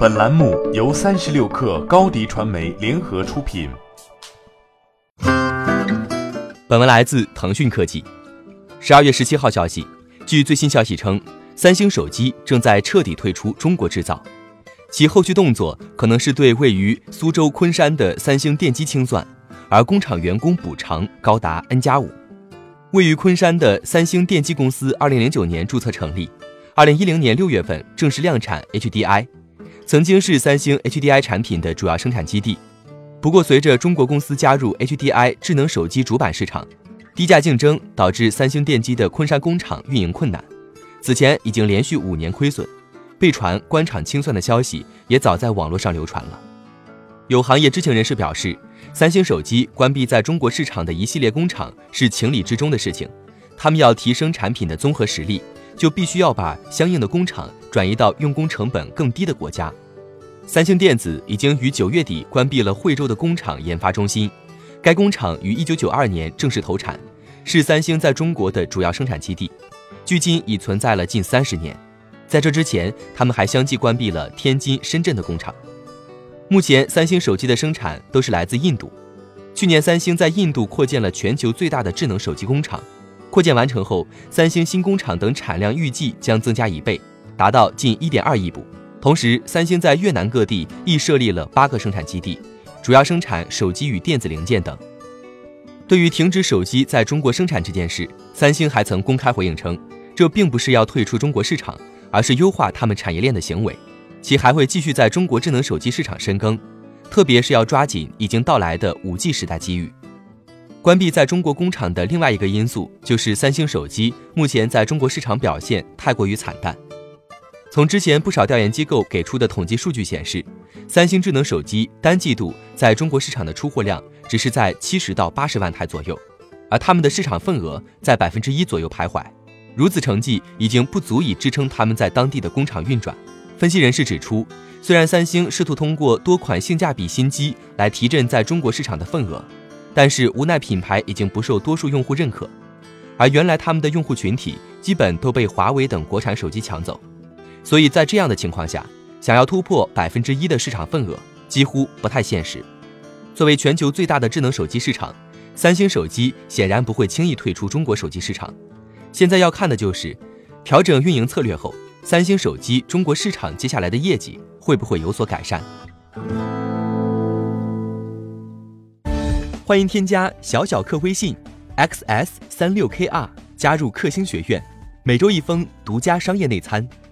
本栏目由三十六氪高低传媒联合出品。本文来自腾讯科技。十二月十七号消息，据最新消息称，三星手机正在彻底退出中国制造，其后续动作可能是对位于苏州昆山的三星电机清算，而工厂员工补偿高达 N 加五。位于昆山的三星电机公司，二零零九年注册成立，二零一零年六月份正式量产 HDI。曾经是三星 HDI 产品的主要生产基地，不过随着中国公司加入 HDI 智能手机主板市场，低价竞争导致三星电机的昆山工厂运营困难。此前已经连续五年亏损，被传关厂清算的消息也早在网络上流传了。有行业知情人士表示，三星手机关闭在中国市场的一系列工厂是情理之中的事情，他们要提升产品的综合实力。就必须要把相应的工厂转移到用工成本更低的国家。三星电子已经于九月底关闭了惠州的工厂研发中心，该工厂于一九九二年正式投产，是三星在中国的主要生产基地，距今已存在了近三十年。在这之前，他们还相继关闭了天津、深圳的工厂。目前，三星手机的生产都是来自印度。去年，三星在印度扩建了全球最大的智能手机工厂。扩建完成后，三星新工厂等产量预计将增加一倍，达到近一点二亿部。同时，三星在越南各地亦设立了八个生产基地，主要生产手机与电子零件等。对于停止手机在中国生产这件事，三星还曾公开回应称，这并不是要退出中国市场，而是优化他们产业链的行为。其还会继续在中国智能手机市场深耕，特别是要抓紧已经到来的五 G 时代机遇。关闭在中国工厂的另外一个因素，就是三星手机目前在中国市场表现太过于惨淡。从之前不少调研机构给出的统计数据显示，三星智能手机单季度在中国市场的出货量只是在七十到八十万台左右，而他们的市场份额在百分之一左右徘徊。如此成绩已经不足以支撑他们在当地的工厂运转。分析人士指出，虽然三星试图通过多款性价比新机来提振在中国市场的份额。但是无奈，品牌已经不受多数用户认可，而原来他们的用户群体基本都被华为等国产手机抢走，所以在这样的情况下，想要突破百分之一的市场份额几乎不太现实。作为全球最大的智能手机市场，三星手机显然不会轻易退出中国手机市场。现在要看的就是调整运营策略后，三星手机中国市场接下来的业绩会不会有所改善。欢迎添加小小客微信，xs 三六 kr，加入克星学院，每周一封独家商业内参，